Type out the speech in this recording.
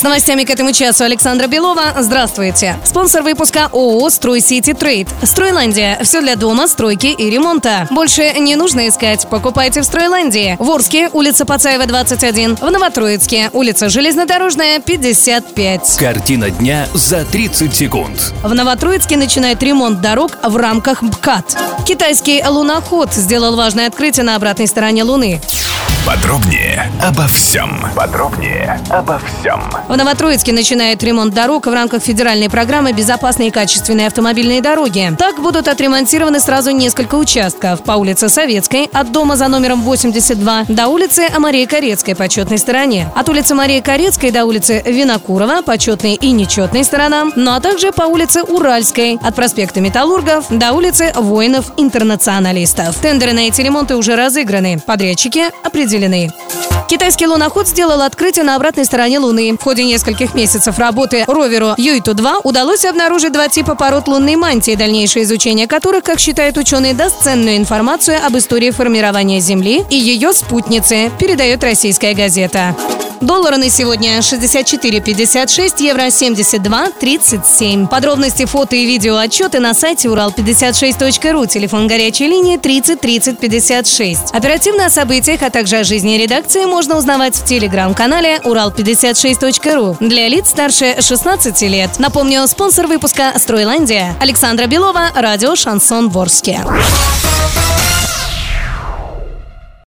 С новостями к этому часу Александра Белова. Здравствуйте. Спонсор выпуска ООО «Стройсити Трейд». «Стройландия». Все для дома, стройки и ремонта. Больше не нужно искать. Покупайте в «Стройландии». В Орске, улица Пацаева, 21. В Новотроицке, улица Железнодорожная, 55. Картина дня за 30 секунд. В Новотроицке начинает ремонт дорог в рамках МКАД. Китайский луноход сделал важное открытие на обратной стороне Луны. Подробнее обо всем. Подробнее обо всем. В Новотроицке начинает ремонт дорог в рамках федеральной программы «Безопасные и качественные автомобильные дороги». Так будут отремонтированы сразу несколько участков. По улице Советской, от дома за номером 82, до улицы Марии Корецкой, почетной стороне. От улицы Марии Корецкой до улицы Винокурова, почетной и нечетной сторонам. Ну а также по улице Уральской, от проспекта Металлургов до улицы Воинов-Интернационалистов. Тендеры на эти ремонты уже разыграны. Подрядчики определены. Китайский луноход сделал открытие на обратной стороне Луны. В ходе нескольких месяцев работы роверу Юйту-2 удалось обнаружить два типа пород лунной мантии, дальнейшее изучение которых, как считают ученые, даст ценную информацию об истории формирования Земли и ее спутницы, передает российская газета. Доллары на сегодня 64,56, евро 72,37. Подробности, фото и видео отчеты на сайте урал56.ру, телефон горячей линии 30 30 56. Оперативно о событиях, а также о жизни редакции можно узнавать в телеграм-канале урал56.ру для лиц старше 16 лет. Напомню, спонсор выпуска «Стройландия» Александра Белова, радио «Шансон Ворске».